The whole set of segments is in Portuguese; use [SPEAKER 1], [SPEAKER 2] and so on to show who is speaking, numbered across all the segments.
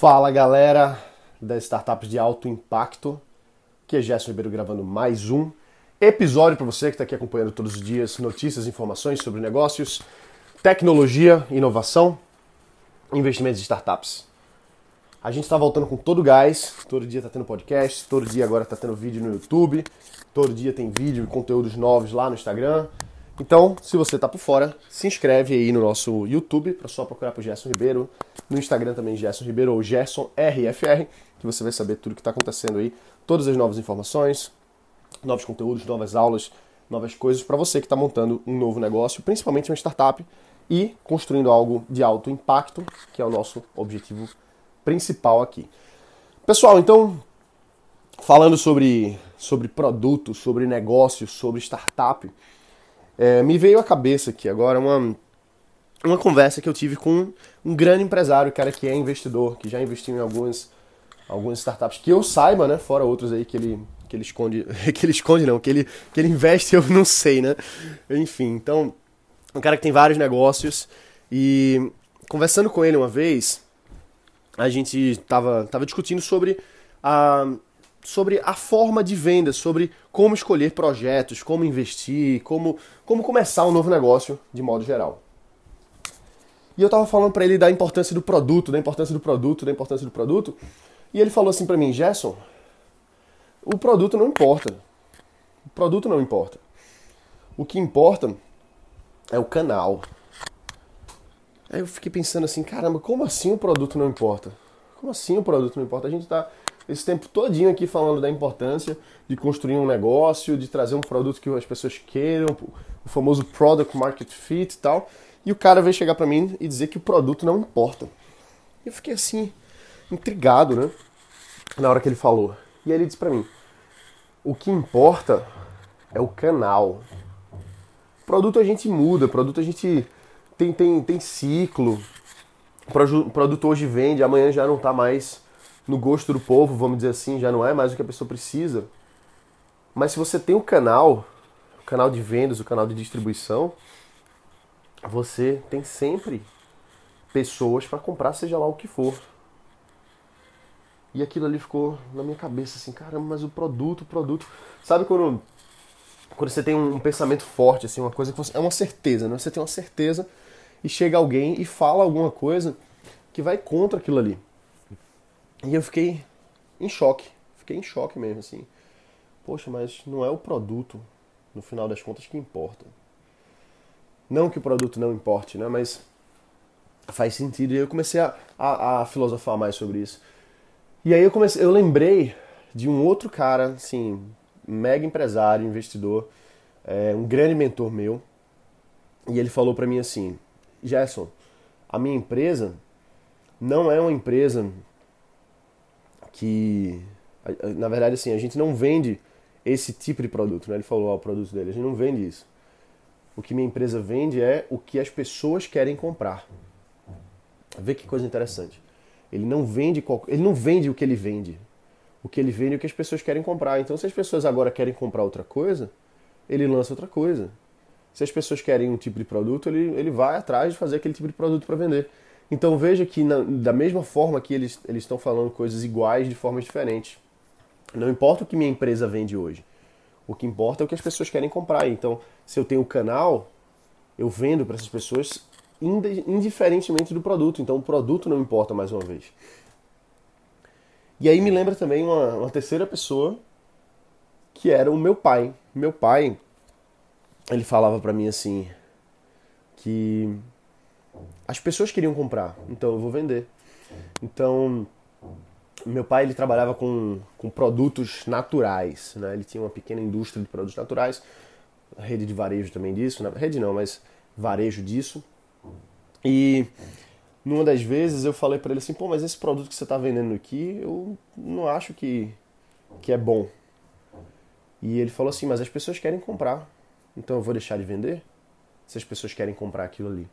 [SPEAKER 1] Fala galera das startups de alto impacto, que é Gerson Ribeiro gravando mais um episódio para você que está aqui acompanhando todos os dias notícias informações sobre negócios, tecnologia, inovação, investimentos em startups. A gente está voltando com todo o gás, todo dia está tendo podcast, todo dia agora está tendo vídeo no YouTube, todo dia tem vídeo e conteúdos novos lá no Instagram. Então, se você está por fora, se inscreve aí no nosso YouTube, para só procurar por Gerson Ribeiro, no Instagram também Gerson Ribeiro ou Gerson RFR, que você vai saber tudo que está acontecendo aí, todas as novas informações, novos conteúdos, novas aulas, novas coisas para você que está montando um novo negócio, principalmente uma startup e construindo algo de alto impacto, que é o nosso objetivo principal aqui. Pessoal, então, falando sobre, sobre produto, sobre negócio, sobre startup, é, me veio à cabeça aqui agora uma, uma conversa que eu tive com um grande empresário, cara que é investidor, que já investiu em algumas, algumas startups, que eu saiba, né? Fora outros aí que ele, que ele esconde. Que ele esconde não, que ele, que ele investe, eu não sei, né? Enfim, então, um cara que tem vários negócios. E conversando com ele uma vez, a gente tava, tava discutindo sobre a, sobre a forma de venda, sobre como escolher projetos, como investir, como, como começar um novo negócio de modo geral. E eu tava falando para ele da importância do produto, da importância do produto, da importância do produto. E ele falou assim para mim, Gerson, o produto não importa. O produto não importa. O que importa é o canal. Aí eu fiquei pensando assim, caramba, como assim o produto não importa? Como assim o produto não importa? A gente tá esse tempo todinho aqui falando da importância de construir um negócio, de trazer um produto que as pessoas queiram, o famoso product market fit e tal. E o cara veio chegar para mim e dizer que o produto não importa. Eu fiquei assim, intrigado, né? Na hora que ele falou. E aí ele disse para mim: o que importa é o canal. Produto a gente muda, produto a gente tem, tem, tem ciclo. O produto hoje vende, amanhã já não está mais no gosto do povo, vamos dizer assim, já não é mais o que a pessoa precisa. Mas se você tem o canal, o canal de vendas, o canal de distribuição, você tem sempre pessoas para comprar, seja lá o que for. E aquilo ali ficou na minha cabeça assim, caramba, mas o produto, o produto. Sabe quando, quando você tem um pensamento forte, assim, uma coisa que você, é uma certeza, né? Você tem uma certeza e chega alguém e fala alguma coisa que vai contra aquilo ali. E eu fiquei em choque, fiquei em choque mesmo, assim. Poxa, mas não é o produto, no final das contas, que importa. Não que o produto não importe, né? Mas faz sentido. E eu comecei a, a, a, filosofar mais sobre isso. E aí eu comecei, eu lembrei de um outro cara, assim, mega empresário, investidor, é, um grande mentor meu. E ele falou para mim assim: Gerson, a minha empresa não é uma empresa que, na verdade, assim, a gente não vende esse tipo de produto, né? Ele falou, ó, o produto dele, a gente não vende isso. O que minha empresa vende é o que as pessoas querem comprar. Vê que coisa interessante. Ele não vende ele não vende o que ele vende. O que ele vende é o que as pessoas querem comprar. Então, se as pessoas agora querem comprar outra coisa, ele lança outra coisa. Se as pessoas querem um tipo de produto, ele, ele vai atrás de fazer aquele tipo de produto para vender. Então veja que na, da mesma forma que eles, eles estão falando coisas iguais de formas diferentes. Não importa o que minha empresa vende hoje. O que importa é o que as pessoas querem comprar. Então, se eu tenho um canal, eu vendo para essas pessoas indiferentemente do produto. Então, o produto não importa mais uma vez. E aí me lembra também uma, uma terceira pessoa, que era o meu pai. Meu pai, ele falava para mim assim, que as pessoas queriam comprar, então eu vou vender. Então, meu pai ele trabalhava com, com produtos naturais, né? Ele tinha uma pequena indústria de produtos naturais, rede de varejo também disso, né? rede não, mas varejo disso. E numa das vezes eu falei para ele assim, pô, mas esse produto que você está vendendo aqui, eu não acho que, que é bom. E ele falou assim, mas as pessoas querem comprar, então eu vou deixar de vender? Se as pessoas querem comprar aquilo ali.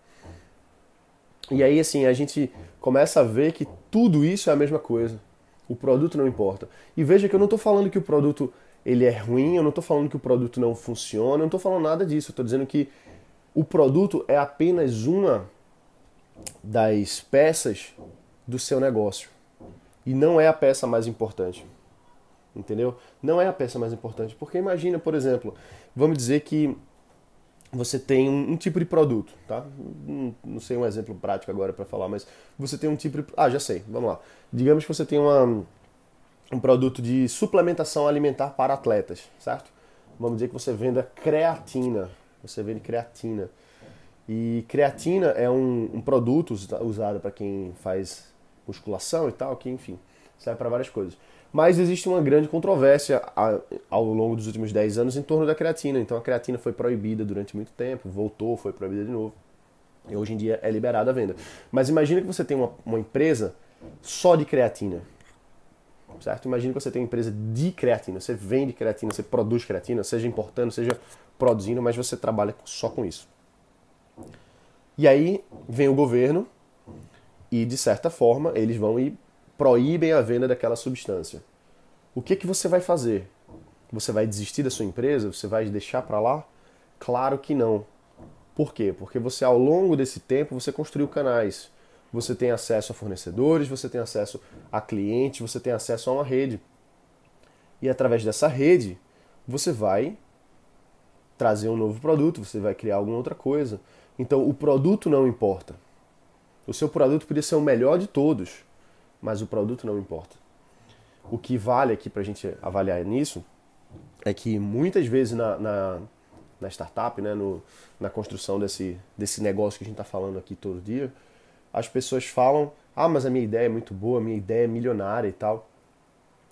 [SPEAKER 1] E aí, assim, a gente começa a ver que tudo isso é a mesma coisa. O produto não importa. E veja que eu não estou falando que o produto ele é ruim, eu não estou falando que o produto não funciona, eu não estou falando nada disso. Eu estou dizendo que o produto é apenas uma das peças do seu negócio. E não é a peça mais importante. Entendeu? Não é a peça mais importante. Porque imagina, por exemplo, vamos dizer que você tem um, um tipo de produto, tá? Não, sei um exemplo prático agora para falar, mas você tem um tipo de. Ah, já sei, vamos lá. Digamos que você tem uma, um produto de suplementação alimentar para atletas, certo? Vamos dizer que você venda creatina. Você vende creatina. E creatina é um, um produto usado para quem faz musculação e tal, que enfim, serve para várias coisas. Mas existe uma grande controvérsia ao longo dos últimos 10 anos em torno da creatina. Então a creatina foi proibida durante muito tempo, voltou, foi proibida de novo. E hoje em dia é liberada a venda. Mas imagina que você tem uma, uma empresa só de creatina. Certo? Imagina que você tem uma empresa de creatina. Você vende creatina, você produz creatina, seja importando, seja produzindo, mas você trabalha só com isso. E aí vem o governo e, de certa forma, eles vão e proíbem a venda daquela substância. O que, que você vai fazer? Você vai desistir da sua empresa? Você vai deixar para lá? Claro que não. Por quê? Porque você, ao longo desse tempo, você construiu canais. Você tem acesso a fornecedores, você tem acesso a clientes, você tem acesso a uma rede. E através dessa rede, você vai trazer um novo produto, você vai criar alguma outra coisa. Então, o produto não importa. O seu produto podia ser o melhor de todos, mas o produto não importa. O que vale aqui para a gente avaliar nisso é que muitas vezes na, na, na startup, né, no, na construção desse, desse negócio que a gente está falando aqui todo dia, as pessoas falam: ah, mas a minha ideia é muito boa, a minha ideia é milionária e tal.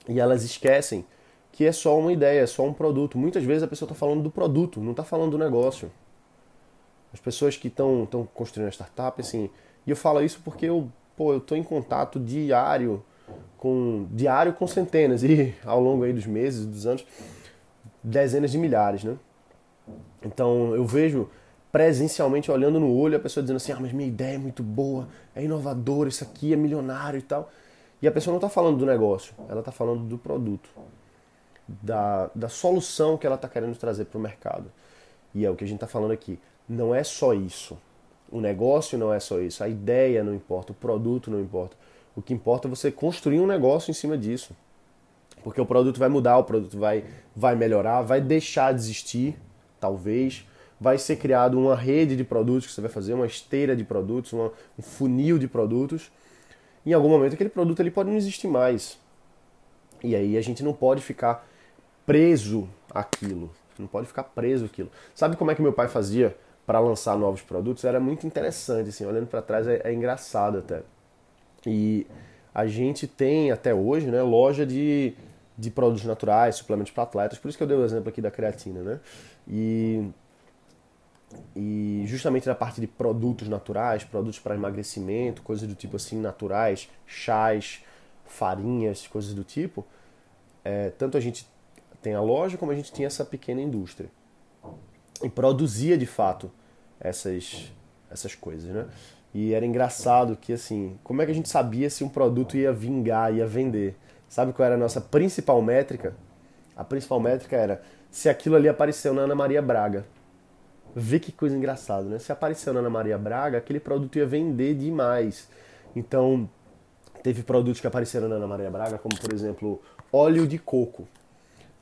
[SPEAKER 1] E elas esquecem que é só uma ideia, é só um produto. Muitas vezes a pessoa está falando do produto, não está falando do negócio. As pessoas que estão construindo a startup, assim, e eu falo isso porque eu pô, eu estou em contato diário com diário com centenas e ao longo aí dos meses, dos anos, dezenas de milhares, né? Então eu vejo presencialmente olhando no olho a pessoa dizendo assim: "Ah, mas minha ideia é muito boa, é inovadora, isso aqui é milionário e tal". E a pessoa não está falando do negócio, ela está falando do produto da, da solução que ela está querendo trazer para o mercado. E é o que a gente está falando aqui. Não é só isso. O negócio não é só isso. A ideia não importa, o produto não importa. O que importa é você construir um negócio em cima disso. Porque o produto vai mudar, o produto vai, vai melhorar, vai deixar de existir, talvez. Vai ser criado uma rede de produtos que você vai fazer, uma esteira de produtos, uma, um funil de produtos. Em algum momento aquele produto ele pode não existir mais. E aí a gente não pode ficar preso àquilo. Não pode ficar preso àquilo. Sabe como é que meu pai fazia para lançar novos produtos? Era muito interessante, assim, olhando para trás é, é, engraçado até. E a gente tem até hoje, né, loja de, de produtos naturais, suplementos para atletas. Por isso que eu dei o exemplo aqui da creatina, né? E e justamente na parte de produtos naturais, produtos para emagrecimento, coisas do tipo assim naturais, chás, farinhas, coisas do tipo, é, tanto a gente tem a loja como a gente tinha essa pequena indústria. E produzia de fato essas, essas coisas, né? E era engraçado que, assim, como é que a gente sabia se um produto ia vingar, ia vender? Sabe qual era a nossa principal métrica? A principal métrica era se aquilo ali apareceu na Ana Maria Braga. Vê que coisa engraçada, né? Se apareceu na Ana Maria Braga, aquele produto ia vender demais. Então, teve produtos que apareceram na Ana Maria Braga, como por exemplo, óleo de coco.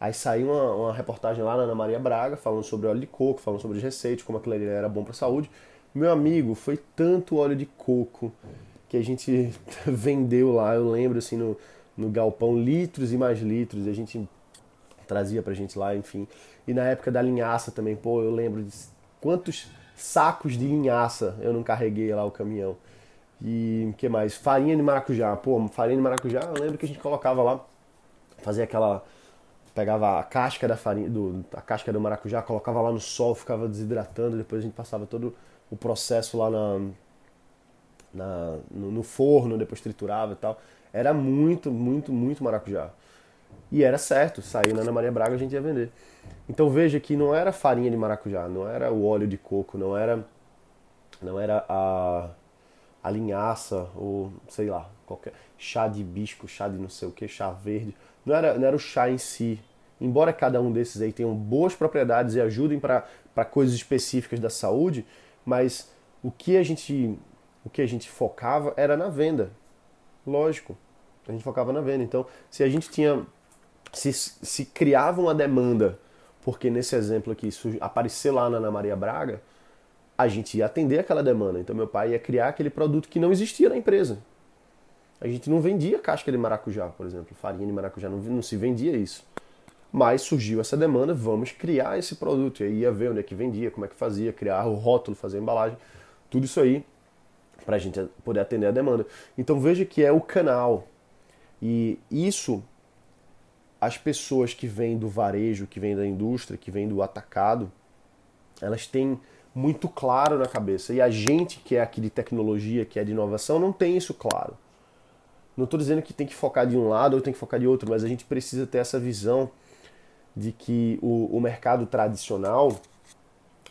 [SPEAKER 1] Aí saiu uma, uma, reportagem lá na Ana Maria Braga falando sobre óleo de coco, falando sobre as receitas, como aquilo era bom para a saúde. Meu amigo, foi tanto óleo de coco que a gente vendeu lá, eu lembro assim no, no galpão, litros e mais litros, e a gente trazia pra gente lá, enfim. E na época da linhaça também, pô, eu lembro de quantos sacos de linhaça eu não carreguei lá o caminhão. E que mais? Farinha de maracujá. Pô, farinha de maracujá, eu lembro que a gente colocava lá, fazia aquela pegava a casca da farinha, do, a casca do maracujá, colocava lá no sol, ficava desidratando, depois a gente passava todo o processo lá na, na no, no, forno, depois triturava e tal. Era muito, muito, muito maracujá. E era certo, saiu na Ana Maria Braga a gente ia vender. Então veja que não era farinha de maracujá, não era o óleo de coco, não era não era a, a linhaça ou sei lá, qualquer chá de hibisco, chá de não sei o que, chá verde não era, não era o chá em si. Embora cada um desses aí tenham boas propriedades e ajudem para coisas específicas da saúde, mas o que a gente o que a gente focava era na venda. Lógico. A gente focava na venda. Então, se a gente tinha. Se, se criava uma demanda, porque nesse exemplo aqui apareceu lá na Ana Maria Braga, a gente ia atender aquela demanda. Então, meu pai ia criar aquele produto que não existia na empresa. A gente não vendia casca de maracujá, por exemplo, farinha de maracujá, não, não se vendia isso. Mas surgiu essa demanda, vamos criar esse produto. E aí ia ver onde é que vendia, como é que fazia, criar o rótulo, fazer a embalagem, tudo isso aí para a gente poder atender a demanda. Então veja que é o canal. E isso, as pessoas que vêm do varejo, que vêm da indústria, que vêm do atacado, elas têm muito claro na cabeça. E a gente que é aqui de tecnologia, que é de inovação, não tem isso claro. Não estou dizendo que tem que focar de um lado ou tem que focar de outro, mas a gente precisa ter essa visão de que o, o mercado tradicional,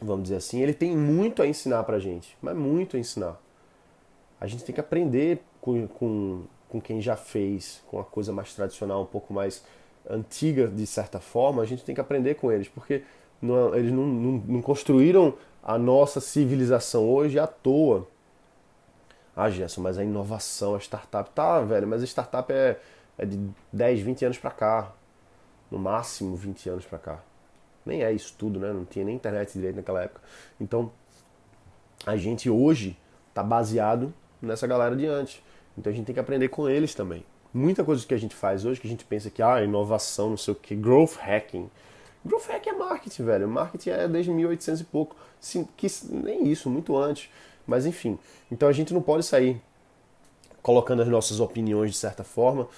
[SPEAKER 1] vamos dizer assim, ele tem muito a ensinar para a gente, mas muito a ensinar. A gente tem que aprender com, com, com quem já fez, com a coisa mais tradicional, um pouco mais antiga de certa forma, a gente tem que aprender com eles, porque não, eles não, não, não construíram a nossa civilização hoje à toa. Ah, Gerson, mas a inovação, a startup, tá, velho, mas a startup é, é de 10, 20 anos para cá no máximo 20 anos para cá. Nem é isso tudo, né? Não tinha nem internet direito naquela época. Então, a gente hoje está baseado nessa galera de antes. Então a gente tem que aprender com eles também. Muita coisa que a gente faz hoje que a gente pensa que ah, inovação, não sei o que, growth hacking. Growth hacking é marketing, velho. Marketing é desde 1800 e pouco. Sim, que, nem isso, muito antes. Mas enfim. Então a gente não pode sair colocando as nossas opiniões de certa forma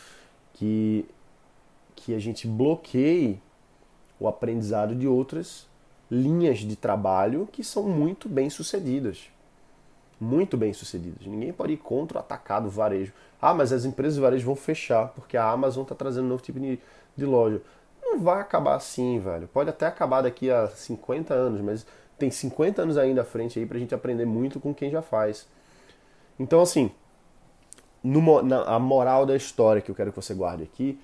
[SPEAKER 1] que que a gente bloqueie o aprendizado de outras linhas de trabalho que são muito bem sucedidas. Muito bem sucedidas. Ninguém pode ir contra o atacado varejo. Ah, mas as empresas de varejo vão fechar porque a Amazon está trazendo um novo tipo de, de loja. Não vai acabar assim, velho. Pode até acabar daqui a 50 anos, mas tem 50 anos ainda à frente aí pra gente aprender muito com quem já faz. Então, assim, no, na, a moral da história que eu quero que você guarde aqui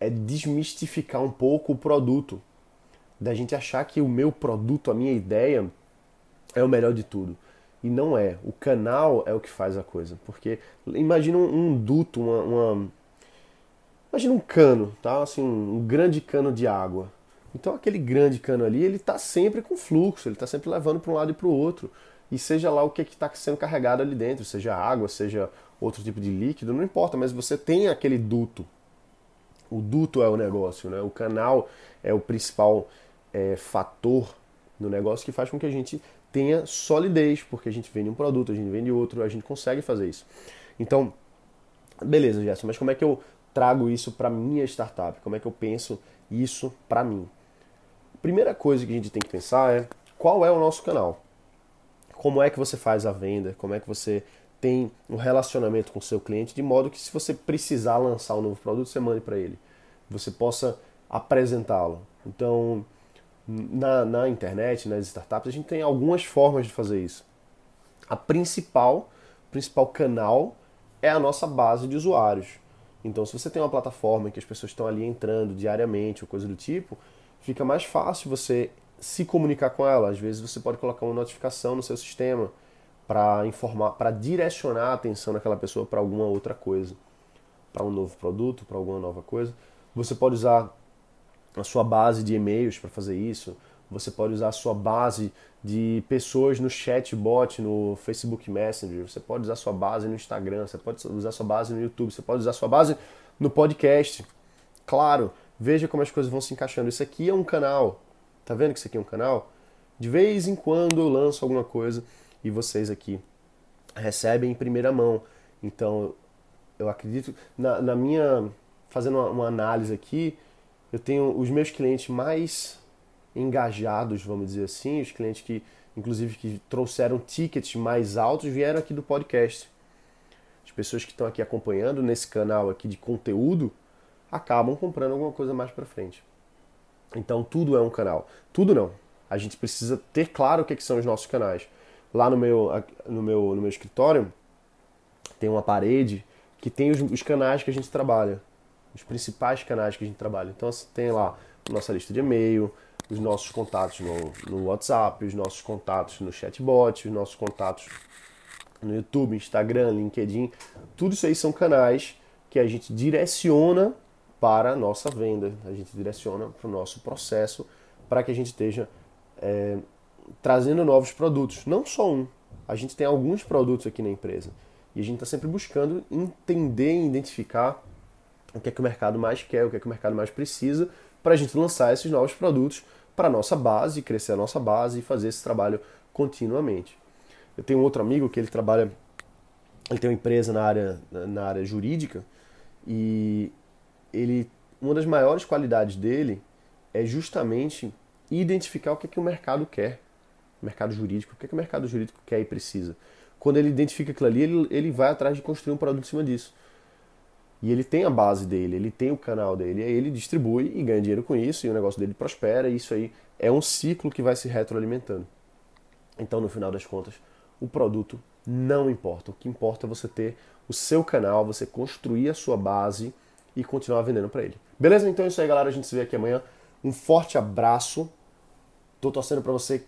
[SPEAKER 1] é desmistificar um pouco o produto. Da gente achar que o meu produto, a minha ideia, é o melhor de tudo. E não é. O canal é o que faz a coisa. Porque imagina um, um duto, uma, uma, Imagina um cano, tá? Assim, um, um grande cano de água. Então aquele grande cano ali, ele está sempre com fluxo, ele está sempre levando para um lado e para o outro. E seja lá o que é está sendo carregado ali dentro, seja água, seja outro tipo de líquido, não importa, mas você tem aquele duto, o duto é o negócio, né? O canal é o principal é, fator no negócio que faz com que a gente tenha solidez, porque a gente vende um produto, a gente vende outro, a gente consegue fazer isso. Então, beleza, Gerson, mas como é que eu trago isso para minha startup? Como é que eu penso isso para mim? Primeira coisa que a gente tem que pensar é qual é o nosso canal? Como é que você faz a venda? Como é que você tem um relacionamento com o seu cliente, de modo que se você precisar lançar um novo produto, você mande para ele. Você possa apresentá-lo. Então, na, na internet, nas startups, a gente tem algumas formas de fazer isso. A principal, principal canal é a nossa base de usuários. Então, se você tem uma plataforma que as pessoas estão ali entrando diariamente ou coisa do tipo, fica mais fácil você se comunicar com ela. Às vezes você pode colocar uma notificação no seu sistema para informar, para direcionar a atenção daquela pessoa para alguma outra coisa, para um novo produto, para alguma nova coisa. Você pode usar a sua base de e-mails para fazer isso. Você pode usar a sua base de pessoas no chatbot, no Facebook Messenger. Você pode usar a sua base no Instagram. Você pode usar a sua base no YouTube. Você pode usar a sua base no podcast. Claro, veja como as coisas vão se encaixando. Isso aqui é um canal. Tá vendo que isso aqui é um canal? De vez em quando eu lanço alguma coisa e vocês aqui recebem em primeira mão. Então, eu acredito, na, na minha, fazendo uma, uma, análise aqui, eu tenho os meus clientes mais engajados, vamos dizer assim, os clientes que, inclusive, que trouxeram tickets mais altos, vieram aqui do podcast. As pessoas que estão aqui acompanhando nesse canal aqui de conteúdo, acabam comprando alguma coisa mais para frente. Então, tudo é um canal. Tudo não. A gente precisa ter claro o que, que são os nossos canais lá no meu, no meu, no meu escritório, tem uma parede que tem os, os canais que a gente trabalha, os principais canais que a gente trabalha. Então você tem lá nossa lista de e-mail, os nossos contatos no, no WhatsApp, os nossos contatos no chatbot, os nossos contatos no YouTube, Instagram, LinkedIn. Tudo isso aí são canais que a gente direciona para a nossa venda, a gente direciona para o nosso processo para que a gente esteja é, trazendo novos produtos, não só um. A gente tem alguns produtos aqui na empresa e a gente está sempre buscando entender e identificar o que é que o mercado mais quer, o que é que o mercado mais precisa para a gente lançar esses novos produtos para a nossa base, crescer a nossa base e fazer esse trabalho continuamente. Eu tenho um outro amigo que ele trabalha, ele tem uma empresa na área, na área jurídica e ele, uma das maiores qualidades dele é justamente identificar o que é que o mercado quer, o mercado jurídico, o que é que o mercado jurídico quer e precisa. Quando ele identifica aquilo ali, ele, ele vai atrás de construir um produto em cima disso. E ele tem a base dele, ele tem o canal dele, aí ele distribui e ganha dinheiro com isso, e o negócio dele prospera, e isso aí é um ciclo que vai se retroalimentando. Então, no final das contas, o produto não importa. O que importa é você ter o seu canal, você construir a sua base e continuar vendendo para ele. Beleza? Então é isso aí, galera. A gente se vê aqui amanhã. Um forte abraço. Tô torcendo para você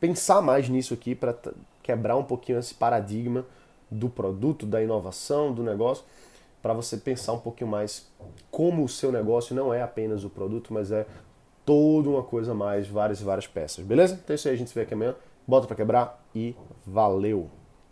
[SPEAKER 1] pensar mais nisso aqui para quebrar um pouquinho esse paradigma do produto, da inovação, do negócio, para você pensar um pouquinho mais como o seu negócio não é apenas o produto, mas é toda uma coisa mais, várias e várias peças. Beleza? Então é isso aí, a gente se vê aqui amanhã. Bota para quebrar e valeu!